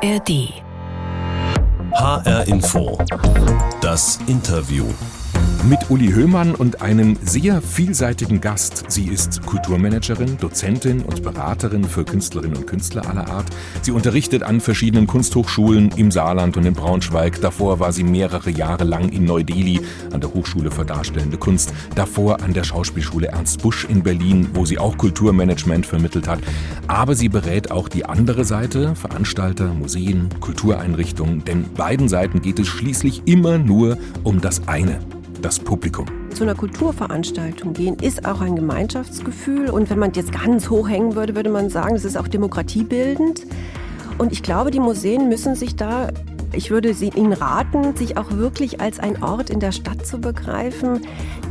ARD. HR Info. Das Interview. Mit Uli Höhmann und einem sehr vielseitigen Gast. Sie ist Kulturmanagerin, Dozentin und Beraterin für Künstlerinnen und Künstler aller Art. Sie unterrichtet an verschiedenen Kunsthochschulen im Saarland und in Braunschweig. Davor war sie mehrere Jahre lang in Neu-Delhi an der Hochschule für Darstellende Kunst. Davor an der Schauspielschule Ernst Busch in Berlin, wo sie auch Kulturmanagement vermittelt hat. Aber sie berät auch die andere Seite, Veranstalter, Museen, Kultureinrichtungen. Denn beiden Seiten geht es schließlich immer nur um das eine das Publikum. Zu einer Kulturveranstaltung gehen ist auch ein Gemeinschaftsgefühl. Und wenn man jetzt ganz hoch hängen würde, würde man sagen, es ist auch demokratiebildend. Und ich glaube, die Museen müssen sich da ich würde Ihnen raten, sich auch wirklich als ein Ort in der Stadt zu begreifen,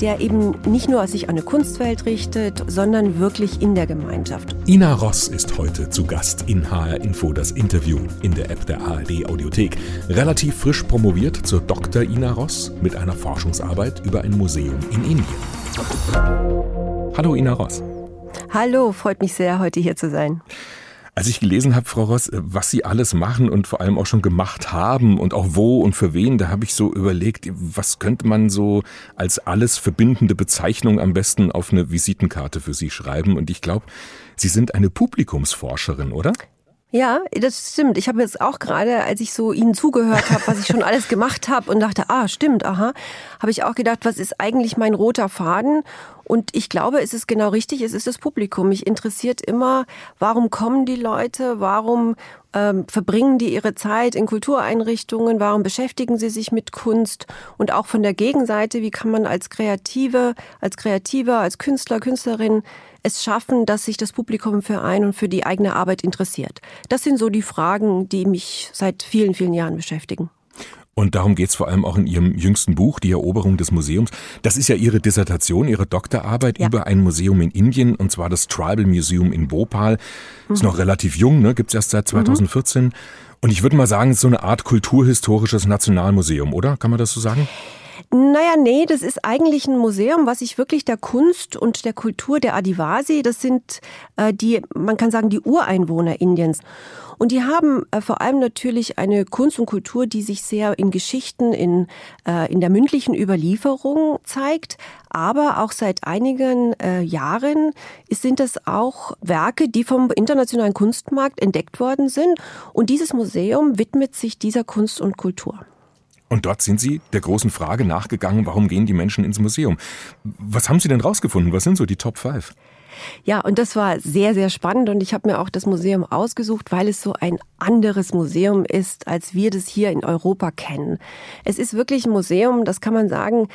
der eben nicht nur sich an eine Kunstwelt richtet, sondern wirklich in der Gemeinschaft. Ina Ross ist heute zu Gast in HR Info, das Interview in der App der ARD Audiothek. Relativ frisch promoviert zur Dr. Ina Ross mit einer Forschungsarbeit über ein Museum in Indien. Hallo Ina Ross. Hallo, freut mich sehr, heute hier zu sein. Als ich gelesen habe, Frau Ross, was Sie alles machen und vor allem auch schon gemacht haben und auch wo und für wen, da habe ich so überlegt, was könnte man so als alles verbindende Bezeichnung am besten auf eine Visitenkarte für Sie schreiben? Und ich glaube, Sie sind eine Publikumsforscherin, oder? Ja, das stimmt. Ich habe jetzt auch gerade, als ich so Ihnen zugehört habe, was ich schon alles gemacht habe und dachte, ah, stimmt, aha, habe ich auch gedacht, was ist eigentlich mein roter Faden? Und ich glaube, es ist genau richtig, es ist das Publikum. Mich interessiert immer, warum kommen die Leute, warum ähm, verbringen die ihre Zeit in Kultureinrichtungen, warum beschäftigen sie sich mit Kunst und auch von der Gegenseite, wie kann man als Kreative, als Kreativer, als Künstler, Künstlerin es schaffen, dass sich das Publikum für ein und für die eigene Arbeit interessiert? Das sind so die Fragen, die mich seit vielen, vielen Jahren beschäftigen. Und darum geht es vor allem auch in Ihrem jüngsten Buch, Die Eroberung des Museums. Das ist ja Ihre Dissertation, Ihre Doktorarbeit ja. über ein Museum in Indien, und zwar das Tribal Museum in Bhopal. Mhm. Ist noch relativ jung, ne? gibt's erst seit 2014. Mhm. Und ich würde mal sagen, es ist so eine Art kulturhistorisches Nationalmuseum, oder? Kann man das so sagen? Naja, nee, das ist eigentlich ein Museum, was sich wirklich der Kunst und der Kultur der Adivasi, das sind äh, die, man kann sagen, die Ureinwohner Indiens. Und die haben äh, vor allem natürlich eine Kunst und Kultur, die sich sehr in Geschichten, in, äh, in der mündlichen Überlieferung zeigt. Aber auch seit einigen äh, Jahren sind das auch Werke, die vom internationalen Kunstmarkt entdeckt worden sind. Und dieses Museum widmet sich dieser Kunst und Kultur. Und dort sind Sie der großen Frage nachgegangen, warum gehen die Menschen ins Museum? Was haben Sie denn rausgefunden? Was sind so die Top 5? Ja, und das war sehr, sehr spannend und ich habe mir auch das Museum ausgesucht, weil es so ein anderes Museum ist, als wir das hier in Europa kennen. Es ist wirklich ein Museum, das kann man sagen,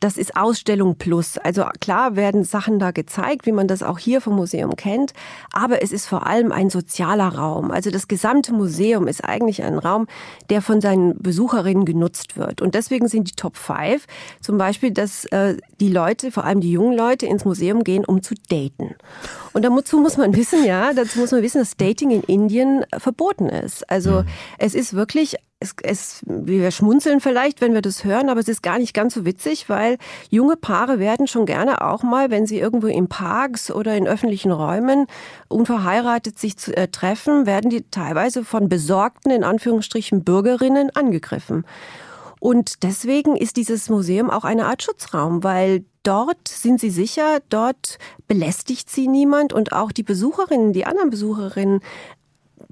das ist Ausstellung plus. Also klar werden Sachen da gezeigt, wie man das auch hier vom Museum kennt, aber es ist vor allem ein sozialer Raum. Also das gesamte Museum ist eigentlich ein Raum, der von seinen Besucherinnen genutzt wird. Und deswegen sind die Top 5 zum Beispiel, dass äh, die Leute, vor allem die jungen Leute, ins Museum gehen, um zu daten. Und dazu muss man wissen, ja, dazu muss man wissen, dass Dating in Indien verboten ist. Also mhm. es ist wirklich es, es, wir schmunzeln vielleicht, wenn wir das hören, aber es ist gar nicht ganz so witzig, weil junge Paare werden schon gerne auch mal, wenn sie irgendwo in Parks oder in öffentlichen Räumen unverheiratet sich zu, äh, treffen, werden die teilweise von besorgten, in Anführungsstrichen, Bürgerinnen angegriffen. Und deswegen ist dieses Museum auch eine Art Schutzraum, weil dort sind sie sicher, dort belästigt sie niemand und auch die Besucherinnen, die anderen Besucherinnen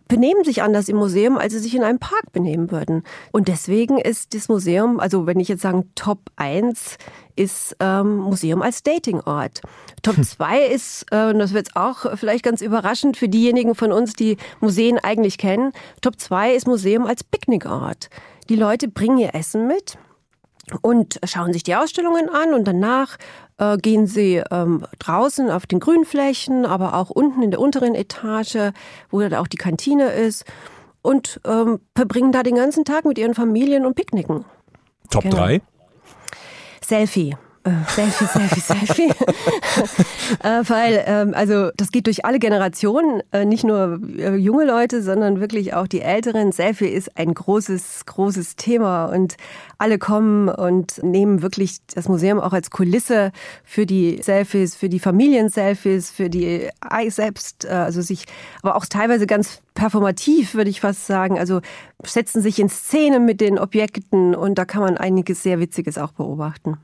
benehmen sich anders im Museum, als sie sich in einem Park benehmen würden. Und deswegen ist das Museum, also wenn ich jetzt sagen Top 1, ist ähm, Museum als Datingort. Top 2 hm. ist, äh, und das wird auch vielleicht ganz überraschend für diejenigen von uns, die Museen eigentlich kennen, Top 2 ist Museum als Picknickort. Die Leute bringen ihr Essen mit und schauen sich die Ausstellungen an und danach äh, gehen sie ähm, draußen auf den Grünflächen, aber auch unten in der unteren Etage, wo dann auch die Kantine ist und ähm, verbringen da den ganzen Tag mit ihren Familien und Picknicken. Top 3? Genau. Selfie. Selfie, Selfie, Selfie. äh, weil, ähm, also das geht durch alle Generationen, äh, nicht nur äh, junge Leute, sondern wirklich auch die Älteren. Selfie ist ein großes, großes Thema und alle kommen und nehmen wirklich das Museum auch als Kulisse für die Selfies, für die Familienselfies, für die selbst, äh, also sich, aber auch teilweise ganz performativ, würde ich fast sagen. Also setzen sich in Szene mit den Objekten und da kann man einiges sehr Witziges auch beobachten.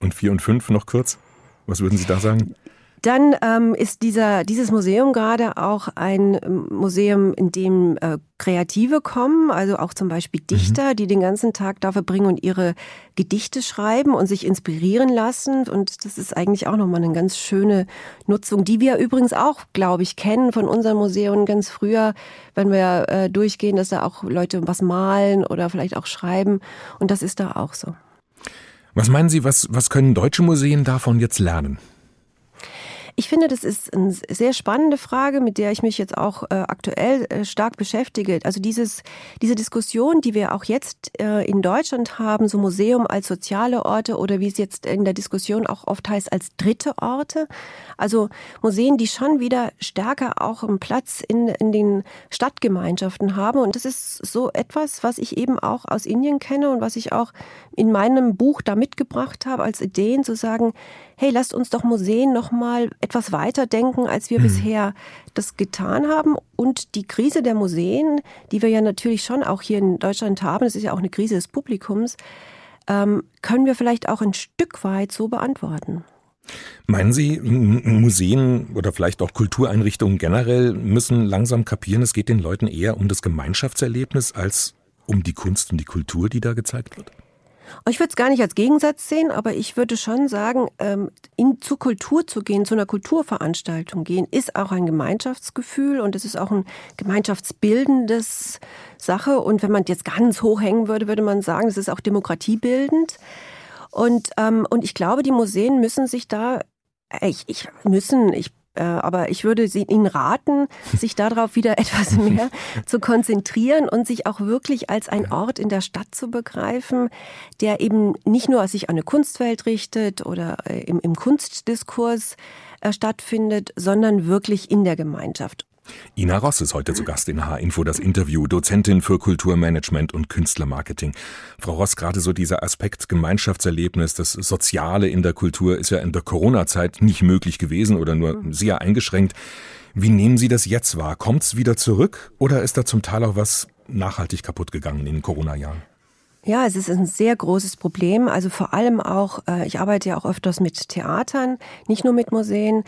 Und vier und fünf noch kurz? Was würden Sie da sagen? Dann ähm, ist dieser, dieses Museum gerade auch ein ähm, Museum, in dem äh, Kreative kommen, also auch zum Beispiel mhm. Dichter, mhm. die den ganzen Tag da verbringen und ihre Gedichte schreiben und sich inspirieren lassen. Und das ist eigentlich auch nochmal eine ganz schöne Nutzung, die wir übrigens auch, glaube ich, kennen von unseren Museen ganz früher, wenn wir äh, durchgehen, dass da auch Leute was malen oder vielleicht auch schreiben. Und das ist da auch so. Was meinen Sie, was, was können deutsche Museen davon jetzt lernen? Ich finde, das ist eine sehr spannende Frage, mit der ich mich jetzt auch äh, aktuell äh, stark beschäftige. Also dieses, diese Diskussion, die wir auch jetzt äh, in Deutschland haben, so Museum als soziale Orte oder wie es jetzt in der Diskussion auch oft heißt, als dritte Orte. Also Museen, die schon wieder stärker auch einen Platz in, in den Stadtgemeinschaften haben. Und das ist so etwas, was ich eben auch aus Indien kenne und was ich auch in meinem Buch da mitgebracht habe, als Ideen zu sagen, hey, lasst uns doch Museen nochmal etwas weiter denken, als wir mhm. bisher das getan haben. Und die Krise der Museen, die wir ja natürlich schon auch hier in Deutschland haben, das ist ja auch eine Krise des Publikums, ähm, können wir vielleicht auch ein Stück weit so beantworten. Meinen Sie, Museen oder vielleicht auch Kultureinrichtungen generell müssen langsam kapieren, es geht den Leuten eher um das Gemeinschaftserlebnis als um die Kunst und die Kultur, die da gezeigt wird? Ich würde es gar nicht als Gegensatz sehen, aber ich würde schon sagen, ähm, in, zu Kultur zu gehen, zu einer Kulturveranstaltung gehen, ist auch ein Gemeinschaftsgefühl und es ist auch ein gemeinschaftsbildendes Sache. Und wenn man jetzt ganz hoch hängen würde, würde man sagen, es ist auch demokratiebildend. Und, ähm, und ich glaube, die Museen müssen sich da ich, ich müssen, ich äh, aber ich würde Ihnen raten, sich darauf wieder etwas mehr zu konzentrieren und sich auch wirklich als ein Ort in der Stadt zu begreifen, der eben nicht nur sich an eine Kunstwelt richtet oder äh, im, im Kunstdiskurs äh, stattfindet, sondern wirklich in der Gemeinschaft. Ina Ross ist heute zu Gast in H-Info, das Interview, Dozentin für Kulturmanagement und Künstlermarketing. Frau Ross, gerade so dieser Aspekt Gemeinschaftserlebnis, das Soziale in der Kultur ist ja in der Corona-Zeit nicht möglich gewesen oder nur sehr eingeschränkt. Wie nehmen Sie das jetzt wahr? Kommt es wieder zurück oder ist da zum Teil auch was nachhaltig kaputt gegangen in den Corona-Jahren? Ja, es ist ein sehr großes Problem. Also vor allem auch, äh, ich arbeite ja auch öfters mit Theatern, nicht nur mit Museen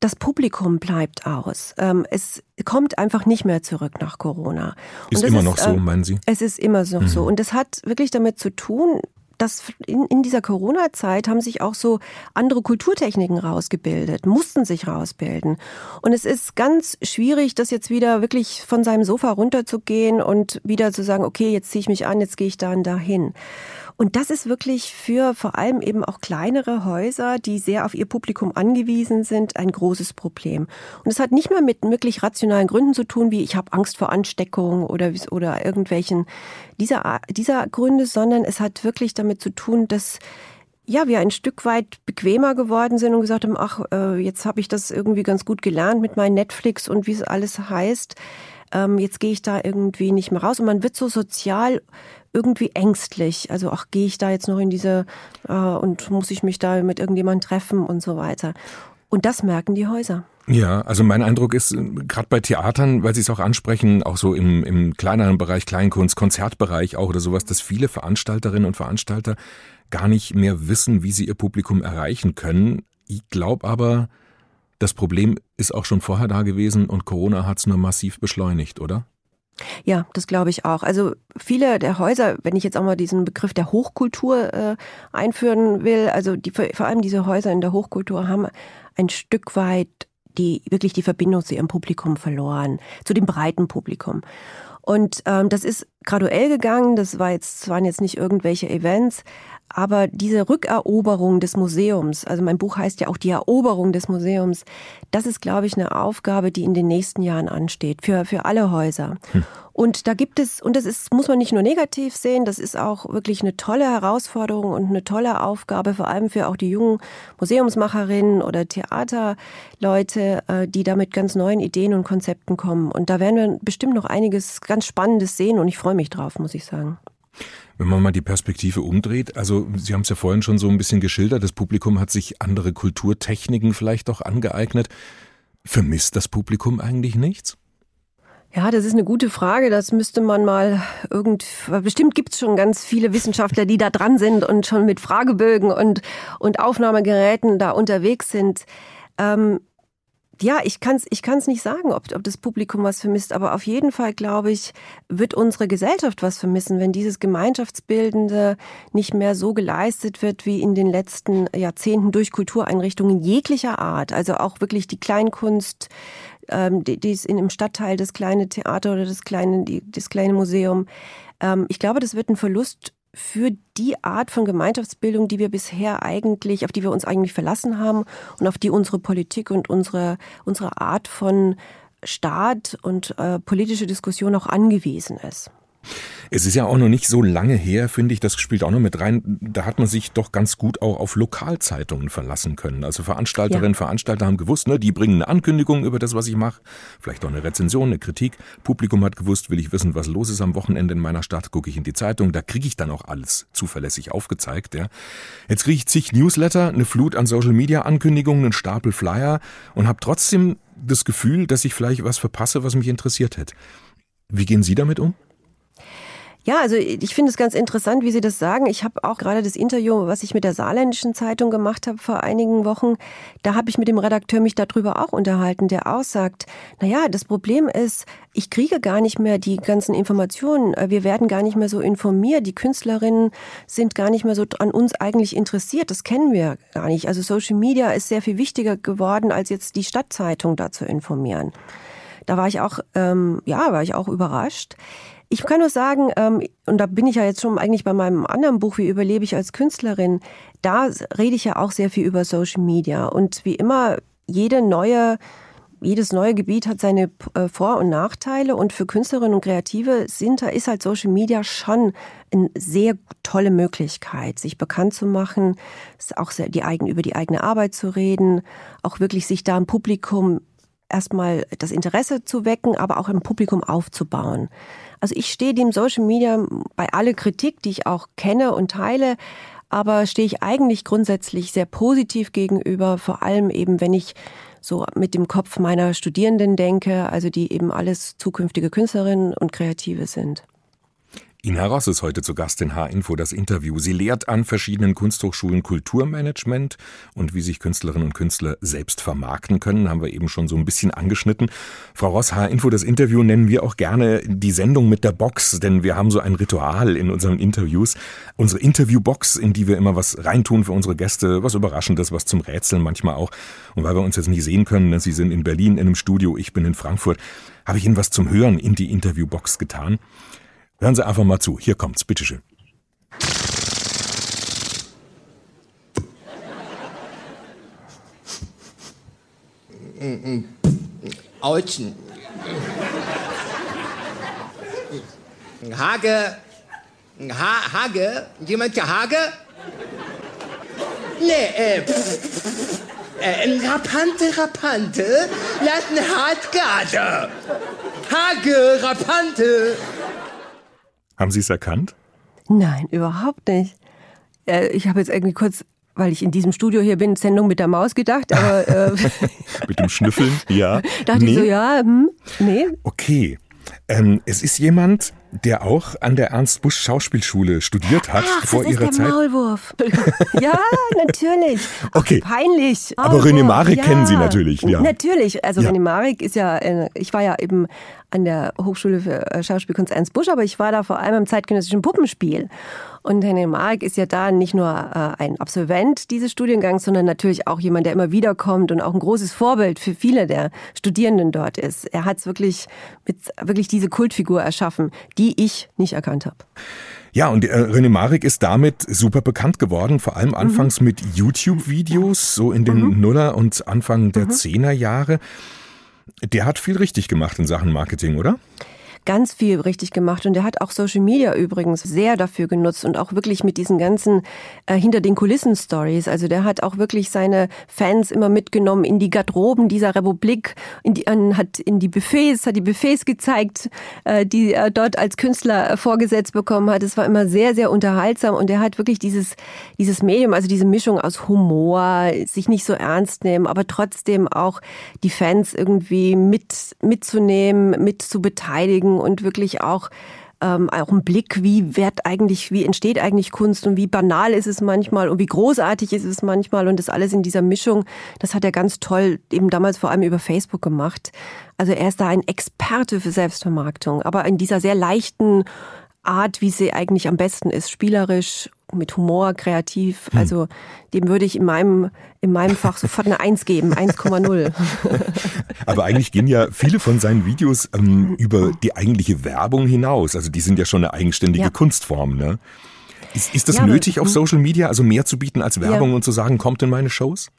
das Publikum bleibt aus. Ähm, es kommt einfach nicht mehr zurück nach Corona. Ist immer ist, noch so, ähm, meinen Sie? Es ist immer noch mhm. so. Und das hat wirklich damit zu tun, dass in, in dieser Corona-Zeit haben sich auch so andere Kulturtechniken rausgebildet, mussten sich rausbilden. Und es ist ganz schwierig, das jetzt wieder wirklich von seinem Sofa runterzugehen und wieder zu sagen, okay, jetzt ziehe ich mich an, jetzt gehe ich da und dahin. Und das ist wirklich für vor allem eben auch kleinere Häuser, die sehr auf ihr Publikum angewiesen sind, ein großes Problem. Und es hat nicht mal mit wirklich rationalen Gründen zu tun, wie ich habe Angst vor Ansteckung oder, oder irgendwelchen dieser, dieser Gründe, sondern es hat wirklich damit zu tun, dass ja, wir ein Stück weit bequemer geworden sind und gesagt haben, ach, äh, jetzt habe ich das irgendwie ganz gut gelernt mit meinem Netflix und wie es alles heißt. Ähm, jetzt gehe ich da irgendwie nicht mehr raus. Und man wird so sozial irgendwie ängstlich. Also ach, gehe ich da jetzt noch in diese äh, und muss ich mich da mit irgendjemandem treffen und so weiter. Und das merken die Häuser. Ja, also mein Eindruck ist, gerade bei Theatern, weil Sie es auch ansprechen, auch so im, im kleineren Bereich, Kleinkunst, Konzertbereich auch oder sowas, dass viele Veranstalterinnen und Veranstalter gar nicht mehr wissen, wie sie ihr Publikum erreichen können. Ich glaube aber, das Problem ist auch schon vorher da gewesen und Corona hat es nur massiv beschleunigt, oder? Ja, das glaube ich auch. Also viele der Häuser, wenn ich jetzt auch mal diesen Begriff der Hochkultur äh, einführen will, also die, vor allem diese Häuser in der Hochkultur haben ein Stück weit die wirklich die Verbindung zu ihrem Publikum verloren, zu dem breiten Publikum. Und ähm, das ist graduell gegangen. Das war jetzt, waren jetzt nicht irgendwelche Events, aber diese Rückeroberung des Museums, also mein Buch heißt ja auch die Eroberung des Museums, das ist, glaube ich, eine Aufgabe, die in den nächsten Jahren ansteht, für, für alle Häuser. Hm. Und da gibt es, und das ist, muss man nicht nur negativ sehen, das ist auch wirklich eine tolle Herausforderung und eine tolle Aufgabe, vor allem für auch die jungen Museumsmacherinnen oder Theaterleute, äh, die da mit ganz neuen Ideen und Konzepten kommen. Und da werden wir bestimmt noch einiges ganz Spannendes sehen und ich freue mich drauf, muss ich sagen. Wenn man mal die Perspektive umdreht, also Sie haben es ja vorhin schon so ein bisschen geschildert, das Publikum hat sich andere Kulturtechniken vielleicht auch angeeignet. Vermisst das Publikum eigentlich nichts? Ja, das ist eine gute Frage. Das müsste man mal irgend. Bestimmt gibt es schon ganz viele Wissenschaftler, die da dran sind und schon mit Fragebögen und, und Aufnahmegeräten da unterwegs sind. Ähm, ja, ich kann es ich kann's nicht sagen, ob, ob das Publikum was vermisst, aber auf jeden Fall, glaube ich, wird unsere Gesellschaft was vermissen, wenn dieses Gemeinschaftsbildende nicht mehr so geleistet wird wie in den letzten Jahrzehnten durch Kultureinrichtungen jeglicher Art. Also auch wirklich die Kleinkunst, ähm, die, die ist in dem Stadtteil, das kleine Theater oder das kleine, die, das kleine Museum. Ähm, ich glaube, das wird ein Verlust für die Art von Gemeinschaftsbildung, die wir bisher eigentlich, auf die wir uns eigentlich verlassen haben und auf die unsere Politik und unsere, unsere Art von Staat und äh, politische Diskussion auch angewiesen ist. Es ist ja auch noch nicht so lange her, finde ich, das spielt auch noch mit rein. Da hat man sich doch ganz gut auch auf Lokalzeitungen verlassen können. Also Veranstalterinnen, ja. Veranstalter haben gewusst, ne, die bringen eine Ankündigung über das, was ich mache, vielleicht auch eine Rezension, eine Kritik. Publikum hat gewusst, will ich wissen, was los ist am Wochenende in meiner Stadt, gucke ich in die Zeitung, da kriege ich dann auch alles zuverlässig aufgezeigt. Ja. Jetzt kriege ich zig Newsletter, eine Flut an Social Media Ankündigungen, einen Stapel Flyer und habe trotzdem das Gefühl, dass ich vielleicht was verpasse, was mich interessiert hätte. Wie gehen Sie damit um? Ja, also ich finde es ganz interessant, wie Sie das sagen. Ich habe auch gerade das Interview, was ich mit der Saarländischen Zeitung gemacht habe vor einigen Wochen, da habe ich mit dem Redakteur mich darüber auch unterhalten, der aussagt, na ja, das Problem ist, ich kriege gar nicht mehr die ganzen Informationen. Wir werden gar nicht mehr so informiert. Die Künstlerinnen sind gar nicht mehr so an uns eigentlich interessiert. Das kennen wir gar nicht. Also Social Media ist sehr viel wichtiger geworden, als jetzt die Stadtzeitung da zu informieren. Da war ich auch, ähm, ja, war ich auch überrascht. Ich kann nur sagen, ähm, und da bin ich ja jetzt schon eigentlich bei meinem anderen Buch, wie überlebe ich als Künstlerin, da rede ich ja auch sehr viel über Social Media. Und wie immer, jede neue jedes neue Gebiet hat seine äh, Vor- und Nachteile und für Künstlerinnen und Kreative sind, da ist halt Social Media schon eine sehr tolle Möglichkeit, sich bekannt zu machen, auch die eigen, über die eigene Arbeit zu reden, auch wirklich sich da im Publikum erstmal das Interesse zu wecken, aber auch im Publikum aufzubauen. Also ich stehe dem Social Media bei aller Kritik, die ich auch kenne und teile, aber stehe ich eigentlich grundsätzlich sehr positiv gegenüber, vor allem eben, wenn ich so mit dem Kopf meiner Studierenden denke, also die eben alles zukünftige Künstlerinnen und Kreative sind. Ina Ross ist heute zu Gast in H-Info das Interview. Sie lehrt an verschiedenen Kunsthochschulen Kulturmanagement und wie sich Künstlerinnen und Künstler selbst vermarkten können, haben wir eben schon so ein bisschen angeschnitten. Frau Ross, H-Info, das Interview nennen wir auch gerne die Sendung mit der Box, denn wir haben so ein Ritual in unseren Interviews. Unsere Interviewbox, in die wir immer was reintun für unsere Gäste, was Überraschendes, was zum Rätseln manchmal auch. Und weil wir uns jetzt nicht sehen können, ne, Sie sind in Berlin in einem Studio, ich bin in Frankfurt, habe ich Ihnen was zum Hören in die Interviewbox getan. Hören Sie einfach mal zu. Hier kommt's. Bitteschön. Autschen. Hage. Ha Hage? Jemand der Hage? Nee, äh, äh, Rapante, Rapante, lassen Hartgarde. Hage, Rapante. Haben Sie es erkannt? Nein, überhaupt nicht. Äh, ich habe jetzt irgendwie kurz, weil ich in diesem Studio hier bin, Sendung mit der Maus gedacht, aber. Äh, mit dem Schnüffeln, ja. Dachte nee. ich so, ja, hm, nee. Okay. Ähm, es ist jemand, der auch an der Ernst Busch Schauspielschule studiert hat Ach, vor das ihrer ist der Zeit. Maulwurf. ja, natürlich. Ach, Okay. peinlich. Aber Maulwurf, René Marek ja. kennen Sie natürlich, ja. Natürlich. Also Ja. René Marek ist ja, äh, ich war ja eben an der Hochschule für äh, Schauspielkunst Ernst Busch, aber ich war da vor allem im zeitgenössischen Puppenspiel. Und René Marek ist ja da nicht nur äh, ein Absolvent dieses Studiengangs, sondern natürlich auch jemand, der immer wiederkommt und auch ein großes Vorbild für viele der Studierenden dort ist. Er hat es wirklich mit wirklich diese Kultfigur erschaffen, die die ich nicht erkannt habe. Ja, und äh, René Marek ist damit super bekannt geworden, vor allem anfangs mhm. mit YouTube-Videos, so in den mhm. Nuller- und Anfang der mhm. Zehnerjahre. Der hat viel richtig gemacht in Sachen Marketing, oder? Ganz viel richtig gemacht und er hat auch Social Media übrigens sehr dafür genutzt und auch wirklich mit diesen ganzen äh, hinter den Kulissen Stories. Also der hat auch wirklich seine Fans immer mitgenommen in die Garderoben dieser Republik, in die an, hat in die Buffets, hat die Buffets gezeigt, äh, die er dort als Künstler äh, vorgesetzt bekommen hat. Es war immer sehr sehr unterhaltsam und er hat wirklich dieses dieses Medium, also diese Mischung aus Humor, sich nicht so ernst nehmen, aber trotzdem auch die Fans irgendwie mit mitzunehmen, mit zu beteiligen und wirklich auch ähm, auch ein Blick, wie wird eigentlich, wie entsteht eigentlich Kunst und wie banal ist es manchmal und wie großartig ist es manchmal und das alles in dieser Mischung, das hat er ganz toll eben damals vor allem über Facebook gemacht. Also er ist da ein Experte für Selbstvermarktung, aber in dieser sehr leichten Art, wie sie eigentlich am besten ist, spielerisch mit Humor, kreativ. Hm. Also dem würde ich in meinem, in meinem Fach sofort eine Eins geben, 1,0. Aber eigentlich gehen ja viele von seinen Videos ähm, über die eigentliche Werbung hinaus. Also die sind ja schon eine eigenständige ja. Kunstform. Ne? Ist, ist das ja, nötig auf hm. Social Media, also mehr zu bieten als Werbung ja. und zu sagen, kommt in meine Shows?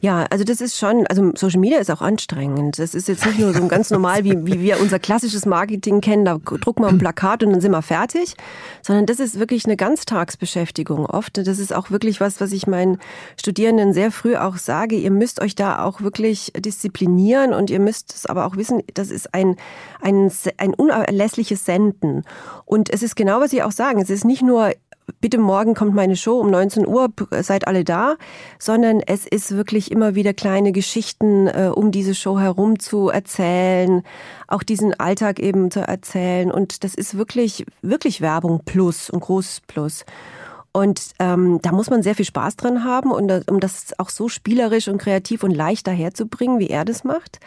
Ja, also das ist schon, also Social Media ist auch anstrengend. Das ist jetzt nicht nur so ganz normal, wie, wie wir unser klassisches Marketing kennen, da drucken wir ein Plakat und dann sind wir fertig, sondern das ist wirklich eine Ganztagsbeschäftigung oft. Das ist auch wirklich was, was ich meinen Studierenden sehr früh auch sage. Ihr müsst euch da auch wirklich disziplinieren und ihr müsst es aber auch wissen, das ist ein, ein, ein unerlässliches Senden. Und es ist genau, was Sie auch sagen. Es ist nicht nur bitte morgen kommt meine Show um 19 Uhr, seid alle da, sondern es ist wirklich immer wieder kleine Geschichten äh, um diese Show herum zu erzählen, auch diesen Alltag eben zu erzählen und das ist wirklich, wirklich Werbung plus und großes Plus. Und ähm, da muss man sehr viel Spaß dran haben, und, um das auch so spielerisch und kreativ und leicht daherzubringen, wie er das macht.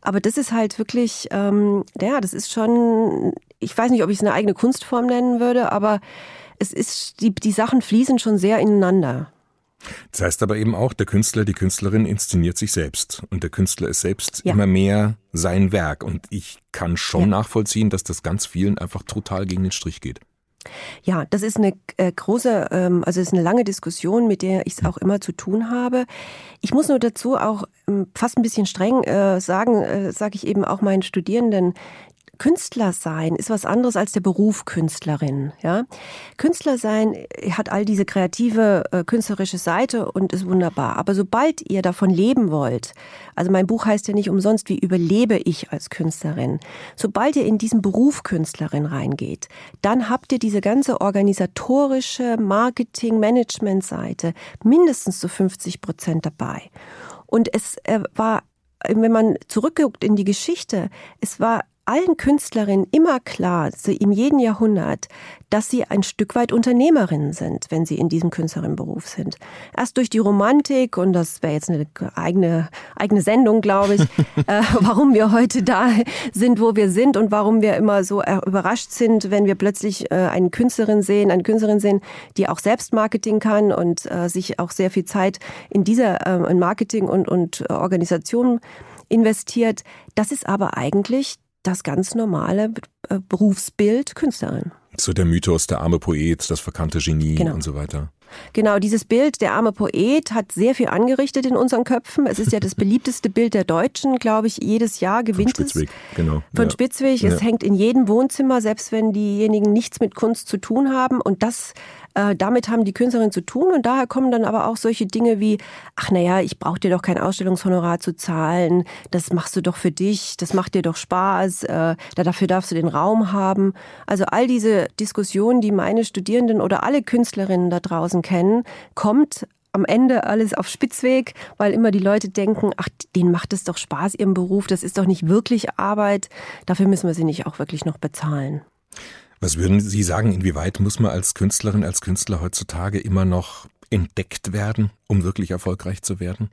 Aber das ist halt wirklich, ähm, ja, das ist schon, ich weiß nicht, ob ich es eine eigene Kunstform nennen würde, aber es ist, die, die Sachen fließen schon sehr ineinander. Das heißt aber eben auch, der Künstler, die Künstlerin inszeniert sich selbst. Und der Künstler ist selbst ja. immer mehr sein Werk. Und ich kann schon ja. nachvollziehen, dass das ganz vielen einfach total gegen den Strich geht. Ja, das ist eine äh, große, ähm, also es ist eine lange Diskussion, mit der ich es auch immer zu tun habe. Ich muss nur dazu auch ähm, fast ein bisschen streng äh, sagen, äh, sage ich eben auch meinen Studierenden, Künstler sein ist was anderes als der Beruf Künstlerin. Ja, Künstler sein hat all diese kreative äh, künstlerische Seite und ist wunderbar. Aber sobald ihr davon leben wollt, also mein Buch heißt ja nicht umsonst, wie überlebe ich als Künstlerin. Sobald ihr in diesen Beruf Künstlerin reingeht, dann habt ihr diese ganze organisatorische Marketing-Management-Seite mindestens zu 50 Prozent dabei. Und es äh, war wenn man zurückguckt in die Geschichte, es war allen Künstlerinnen immer klar, so in jedem Jahrhundert, dass sie ein Stück weit Unternehmerinnen sind, wenn sie in diesem Künstlerinnenberuf sind. Erst durch die Romantik, und das wäre jetzt eine eigene, eigene Sendung, glaube ich, äh, warum wir heute da sind, wo wir sind und warum wir immer so äh, überrascht sind, wenn wir plötzlich äh, eine Künstlerin sehen, eine Künstlerin sehen, die auch selbst Marketing kann und äh, sich auch sehr viel Zeit in dieser äh, in Marketing und, und Organisation investiert. Das ist aber eigentlich das ganz normale äh, Berufsbild Künstlerin. So der Mythos, der arme Poet, das verkannte Genie genau. und so weiter. Genau, dieses Bild, der arme Poet, hat sehr viel angerichtet in unseren Köpfen. Es ist ja das beliebteste Bild der Deutschen, glaube ich, jedes Jahr gewinnt Von Spitzweg, es. Genau. Von ja. Spitzweg. Es ja. hängt in jedem Wohnzimmer, selbst wenn diejenigen nichts mit Kunst zu tun haben. Und das äh, damit haben die Künstlerinnen zu tun und daher kommen dann aber auch solche Dinge wie, ach naja, ich brauche dir doch kein Ausstellungshonorar zu zahlen, das machst du doch für dich, das macht dir doch Spaß, äh, dafür darfst du den Raum haben. Also all diese Diskussionen, die meine Studierenden oder alle Künstlerinnen da draußen kennen, kommt am Ende alles auf Spitzweg, weil immer die Leute denken, ach, denen macht es doch Spaß, ihrem Beruf, das ist doch nicht wirklich Arbeit, dafür müssen wir sie nicht auch wirklich noch bezahlen. Was würden Sie sagen, inwieweit muss man als Künstlerin, als Künstler heutzutage immer noch entdeckt werden, um wirklich erfolgreich zu werden?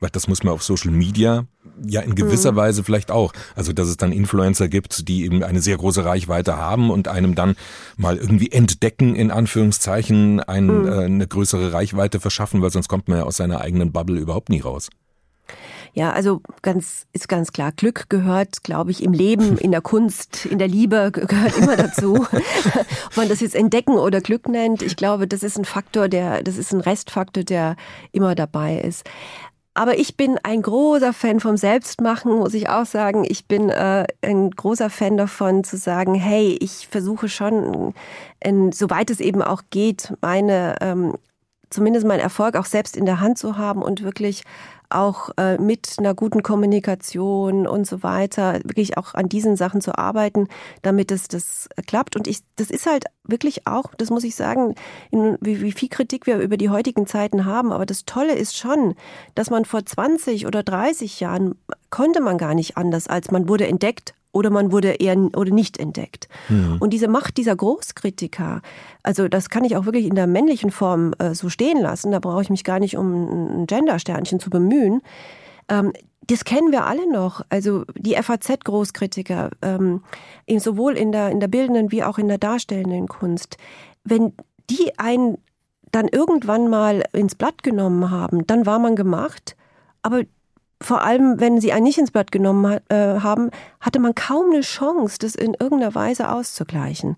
Weil das muss man auf Social Media ja in gewisser mhm. Weise vielleicht auch. Also, dass es dann Influencer gibt, die eben eine sehr große Reichweite haben und einem dann mal irgendwie entdecken, in Anführungszeichen, ein, mhm. äh, eine größere Reichweite verschaffen, weil sonst kommt man ja aus seiner eigenen Bubble überhaupt nie raus. Ja, also ganz, ist ganz klar. Glück gehört, glaube ich, im Leben, in der Kunst, in der Liebe gehört immer dazu. Ob man das jetzt entdecken oder Glück nennt, ich glaube, das ist ein Faktor, der, das ist ein Restfaktor, der immer dabei ist. Aber ich bin ein großer Fan vom Selbstmachen, muss ich auch sagen. Ich bin äh, ein großer Fan davon zu sagen, hey, ich versuche schon, in, soweit es eben auch geht, meine ähm, zumindest meinen Erfolg auch selbst in der Hand zu haben und wirklich auch äh, mit einer guten Kommunikation und so weiter, wirklich auch an diesen Sachen zu arbeiten, damit es das klappt. Und ich, das ist halt wirklich auch, das muss ich sagen, in, wie, wie viel Kritik wir über die heutigen Zeiten haben. Aber das Tolle ist schon, dass man vor 20 oder 30 Jahren konnte man gar nicht anders, als man wurde entdeckt oder man wurde eher oder nicht entdeckt. Mhm. Und diese Macht dieser Großkritiker, also das kann ich auch wirklich in der männlichen Form äh, so stehen lassen, da brauche ich mich gar nicht um ein Gendersternchen zu bemühen. Ähm, das kennen wir alle noch. Also die FAZ-Großkritiker, ähm, sowohl in der, in der bildenden wie auch in der darstellenden Kunst. Wenn die einen dann irgendwann mal ins Blatt genommen haben, dann war man gemacht. Aber vor allem, wenn sie einen nicht ins Blatt genommen hat, äh, haben, hatte man kaum eine Chance, das in irgendeiner Weise auszugleichen.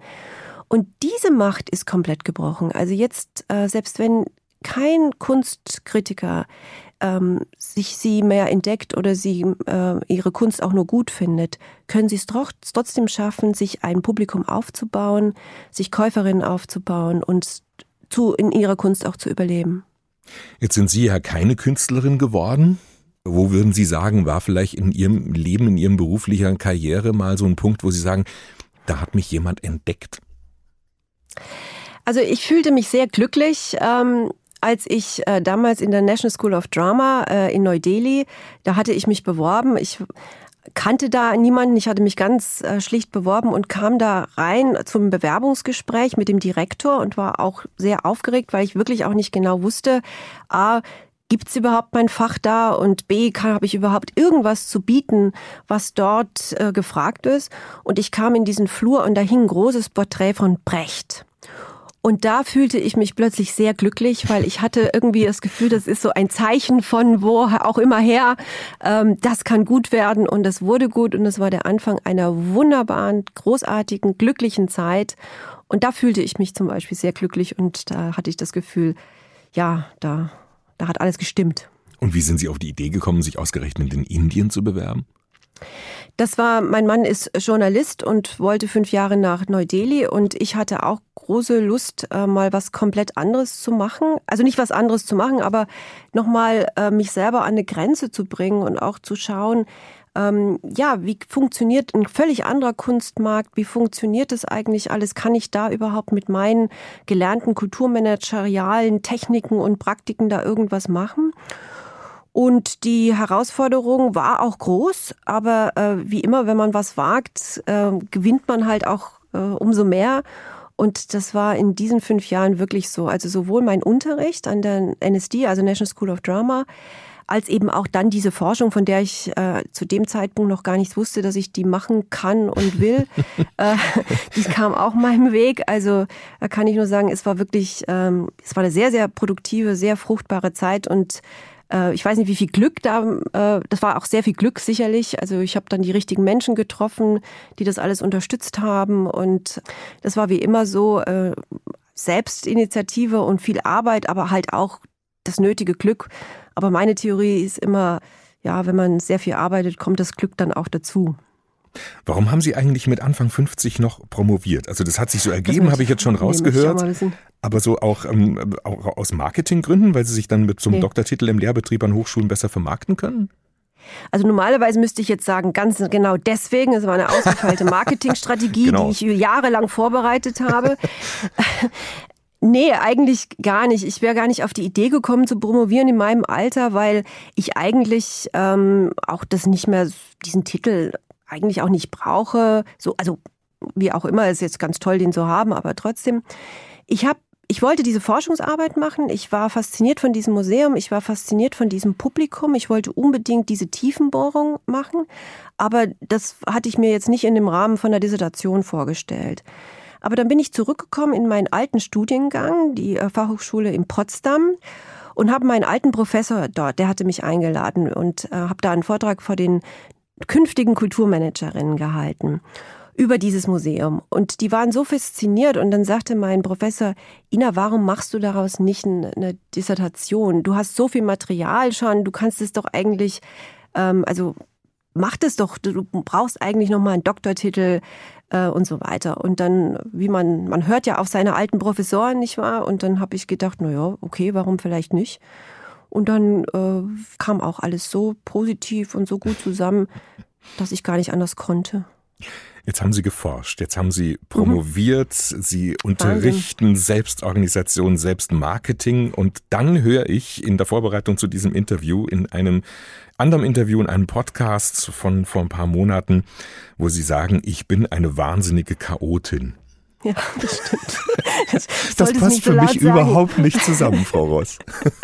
Und diese Macht ist komplett gebrochen. Also jetzt, äh, selbst wenn kein Kunstkritiker ähm, sich sie mehr entdeckt oder sie äh, ihre Kunst auch nur gut findet, können sie es trotzdem schaffen, sich ein Publikum aufzubauen, sich Käuferinnen aufzubauen und zu, in ihrer Kunst auch zu überleben. Jetzt sind Sie ja keine Künstlerin geworden. Wo würden Sie sagen, war vielleicht in Ihrem Leben, in Ihrem beruflichen Karriere mal so ein Punkt, wo Sie sagen, da hat mich jemand entdeckt? Also ich fühlte mich sehr glücklich. Ähm als ich äh, damals in der National School of Drama äh, in Neu-Delhi, da hatte ich mich beworben. Ich kannte da niemanden. Ich hatte mich ganz äh, schlicht beworben und kam da rein zum Bewerbungsgespräch mit dem Direktor und war auch sehr aufgeregt, weil ich wirklich auch nicht genau wusste, a, Gibt es überhaupt mein Fach da? Und B, habe ich überhaupt irgendwas zu bieten, was dort äh, gefragt ist? Und ich kam in diesen Flur und da hing ein großes Porträt von Brecht. Und da fühlte ich mich plötzlich sehr glücklich, weil ich hatte irgendwie das Gefühl, das ist so ein Zeichen von wo auch immer her. Ähm, das kann gut werden und das wurde gut und es war der Anfang einer wunderbaren, großartigen, glücklichen Zeit. Und da fühlte ich mich zum Beispiel sehr glücklich und da hatte ich das Gefühl, ja, da da hat alles gestimmt. Und wie sind Sie auf die Idee gekommen, sich ausgerechnet in Indien zu bewerben? Das war, mein Mann ist Journalist und wollte fünf Jahre nach Neu-Delhi und ich hatte auch große Lust, äh, mal was komplett anderes zu machen. Also nicht was anderes zu machen, aber nochmal äh, mich selber an eine Grenze zu bringen und auch zu schauen, ähm, ja, wie funktioniert ein völlig anderer Kunstmarkt? Wie funktioniert das eigentlich alles? Kann ich da überhaupt mit meinen gelernten kulturmanagerialen Techniken und Praktiken da irgendwas machen? Und die Herausforderung war auch groß, aber äh, wie immer, wenn man was wagt, äh, gewinnt man halt auch äh, umso mehr. Und das war in diesen fünf Jahren wirklich so. Also sowohl mein Unterricht an der NSD, also National School of Drama, als eben auch dann diese Forschung, von der ich äh, zu dem Zeitpunkt noch gar nichts wusste, dass ich die machen kann und will. äh, die kam auch meinem Weg. Also da kann ich nur sagen, es war wirklich, ähm, es war eine sehr, sehr produktive, sehr fruchtbare Zeit und äh, ich weiß nicht, wie viel Glück da, äh, das war auch sehr viel Glück sicherlich. Also ich habe dann die richtigen Menschen getroffen, die das alles unterstützt haben und das war wie immer so, äh, Selbstinitiative und viel Arbeit, aber halt auch das nötige Glück. Aber meine Theorie ist immer, ja, wenn man sehr viel arbeitet, kommt das Glück dann auch dazu. Warum haben Sie eigentlich mit Anfang 50 noch promoviert? Also das hat sich so ergeben, habe ich jetzt schon rausgehört. Aber so auch, ähm, auch aus Marketinggründen, weil Sie sich dann mit so einem nee. Doktortitel im Lehrbetrieb an Hochschulen besser vermarkten können? Also normalerweise müsste ich jetzt sagen, ganz genau deswegen, es war eine ausgefeilte Marketingstrategie, genau. die ich jahrelang vorbereitet habe. Nee, eigentlich gar nicht. Ich wäre gar nicht auf die Idee gekommen zu promovieren in meinem Alter, weil ich eigentlich ähm, auch das nicht mehr, diesen Titel eigentlich auch nicht brauche. So, also wie auch immer, ist jetzt ganz toll, den zu haben, aber trotzdem. Ich habe ich wollte diese Forschungsarbeit machen. Ich war fasziniert von diesem Museum. Ich war fasziniert von diesem Publikum. Ich wollte unbedingt diese Tiefenbohrung machen. Aber das hatte ich mir jetzt nicht in dem Rahmen von der Dissertation vorgestellt. Aber dann bin ich zurückgekommen in meinen alten Studiengang, die äh, Fachhochschule in Potsdam. und habe meinen alten Professor dort, der hatte mich eingeladen und äh, habe da einen Vortrag vor den künftigen Kulturmanagerinnen gehalten über dieses Museum. Und die waren so fasziniert und dann sagte mein Professor, Ina, warum machst du daraus nicht eine Dissertation? Du hast so viel Material schon, du kannst es doch eigentlich, ähm, also mach das doch, du brauchst eigentlich nochmal einen Doktortitel äh, und so weiter. Und dann, wie man, man hört ja auf seine alten Professoren, nicht wahr? Und dann habe ich gedacht, na ja, okay, warum vielleicht nicht? Und dann äh, kam auch alles so positiv und so gut zusammen, dass ich gar nicht anders konnte. Jetzt haben Sie geforscht, jetzt haben Sie promoviert, mhm. Sie unterrichten Wahnsinn. Selbstorganisation, Selbstmarketing und dann höre ich in der Vorbereitung zu diesem Interview in einem anderen Interview, in einem Podcast von vor ein paar Monaten, wo Sie sagen, ich bin eine wahnsinnige Chaotin. Ja, das stimmt. Das, passt für so mich sagen. überhaupt nicht zusammen, Frau Ross.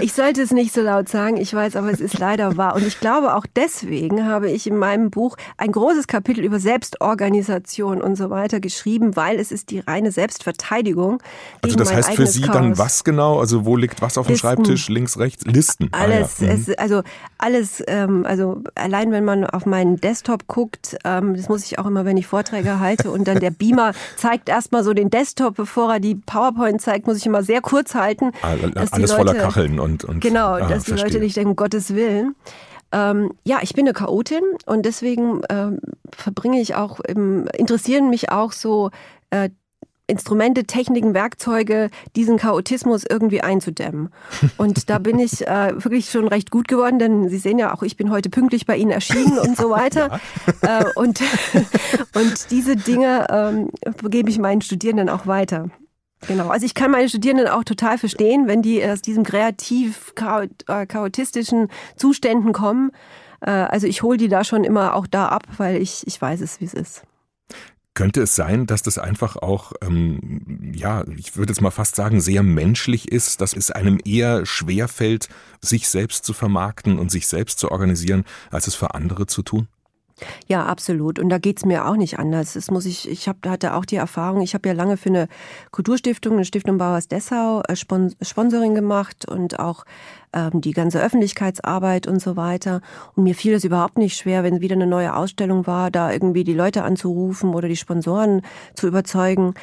Ich sollte es nicht so laut sagen, ich weiß, aber es ist leider wahr. Und ich glaube, auch deswegen habe ich in meinem Buch ein großes Kapitel über Selbstorganisation und so weiter geschrieben, weil es ist die reine Selbstverteidigung. Also das heißt für Sie Chaos. dann was genau? Also wo liegt was auf dem Listen. Schreibtisch? Links, rechts? Listen. Alles, ah, ja. mhm. es, also alles, ähm, also allein wenn man auf meinen Desktop guckt, ähm, das muss ich auch immer, wenn ich Vorträge halte und dann der Beamer zeigt erstmal so den Desktop, bevor er die PowerPoint zeigt, muss ich immer sehr kurz halten. Alles Leute, voller Kacheln und, und Genau, ah, dass die verstehe. Leute nicht denken, um Gottes Willen. Ähm, ja, ich bin eine Chaotin und deswegen ähm, verbringe ich auch, im, interessieren mich auch so äh, Instrumente, Techniken, Werkzeuge, diesen Chaotismus irgendwie einzudämmen. Und da bin ich äh, wirklich schon recht gut geworden, denn Sie sehen ja auch, ich bin heute pünktlich bei Ihnen erschienen und so weiter. Ja. Äh, und, und diese Dinge ähm, gebe ich meinen Studierenden auch weiter. Genau, also ich kann meine Studierenden auch total verstehen, wenn die aus diesem kreativ äh, chaotistischen Zuständen kommen. Äh, also ich hole die da schon immer auch da ab, weil ich, ich weiß es, wie es ist. Könnte es sein, dass das einfach auch, ähm, ja, ich würde jetzt mal fast sagen, sehr menschlich ist, dass es einem eher schwer fällt, sich selbst zu vermarkten und sich selbst zu organisieren, als es für andere zu tun? Ja, absolut. Und da geht's mir auch nicht anders. Das muss ich, ich hab, hatte auch die Erfahrung, ich habe ja lange für eine Kulturstiftung, eine Stiftung Bauers Dessau, äh, Sponsoring gemacht und auch ähm, die ganze Öffentlichkeitsarbeit und so weiter. Und mir fiel es überhaupt nicht schwer, wenn wieder eine neue Ausstellung war, da irgendwie die Leute anzurufen oder die Sponsoren zu überzeugen.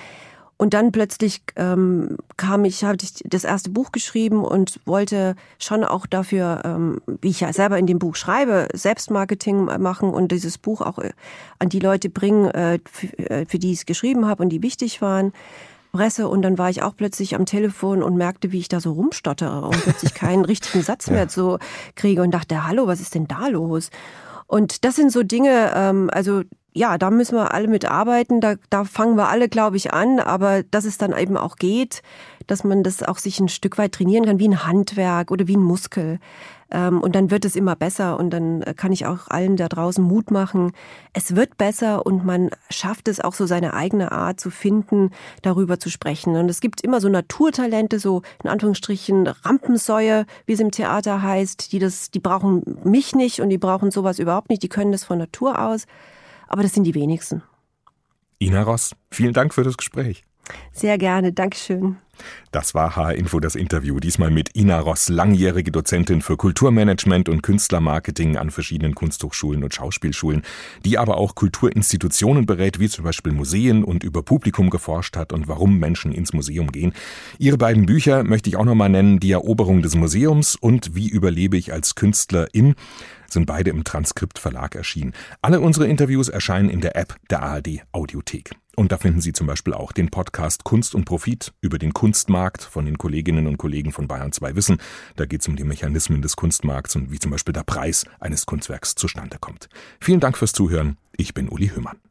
Und dann plötzlich ähm, kam ich, habe ich das erste Buch geschrieben und wollte schon auch dafür, ähm, wie ich ja selber in dem Buch schreibe, Selbstmarketing machen und dieses Buch auch äh, an die Leute bringen, äh, für, äh, für die ich es geschrieben habe und die wichtig waren. Presse und dann war ich auch plötzlich am Telefon und merkte, wie ich da so rumstottere und plötzlich keinen richtigen Satz mehr zu kriege und dachte, hallo, was ist denn da los? Und das sind so Dinge, ähm, also ja, da müssen wir alle mit arbeiten. Da, da fangen wir alle, glaube ich, an. Aber dass es dann eben auch geht, dass man das auch sich ein Stück weit trainieren kann, wie ein Handwerk oder wie ein Muskel. Ähm, und dann wird es immer besser und dann kann ich auch allen da draußen Mut machen. Es wird besser und man schafft es auch so seine eigene Art zu finden, darüber zu sprechen. Und es gibt immer so Naturtalente, so in Anführungsstrichen Rampensäue, wie es im Theater heißt, die das, die brauchen mich nicht und die brauchen sowas überhaupt nicht. Die können das von Natur aus aber das sind die wenigsten. Ina Ross, vielen Dank für das Gespräch. Sehr gerne, Dankeschön. Das war H-Info das Interview, diesmal mit Ina Ross, langjährige Dozentin für Kulturmanagement und Künstlermarketing an verschiedenen Kunsthochschulen und Schauspielschulen, die aber auch Kulturinstitutionen berät, wie zum Beispiel Museen und über Publikum geforscht hat und warum Menschen ins Museum gehen. Ihre beiden Bücher möchte ich auch nochmal nennen, Die Eroberung des Museums und Wie überlebe ich als Künstlerin sind beide im Transkript Verlag erschienen. Alle unsere Interviews erscheinen in der App der ARD Audiothek. Und da finden Sie zum Beispiel auch den Podcast Kunst und Profit über den Kunstmarkt von den Kolleginnen und Kollegen von Bayern 2 Wissen. Da geht es um die Mechanismen des Kunstmarkts und wie zum Beispiel der Preis eines Kunstwerks zustande kommt. Vielen Dank fürs Zuhören. Ich bin Uli Hümmern.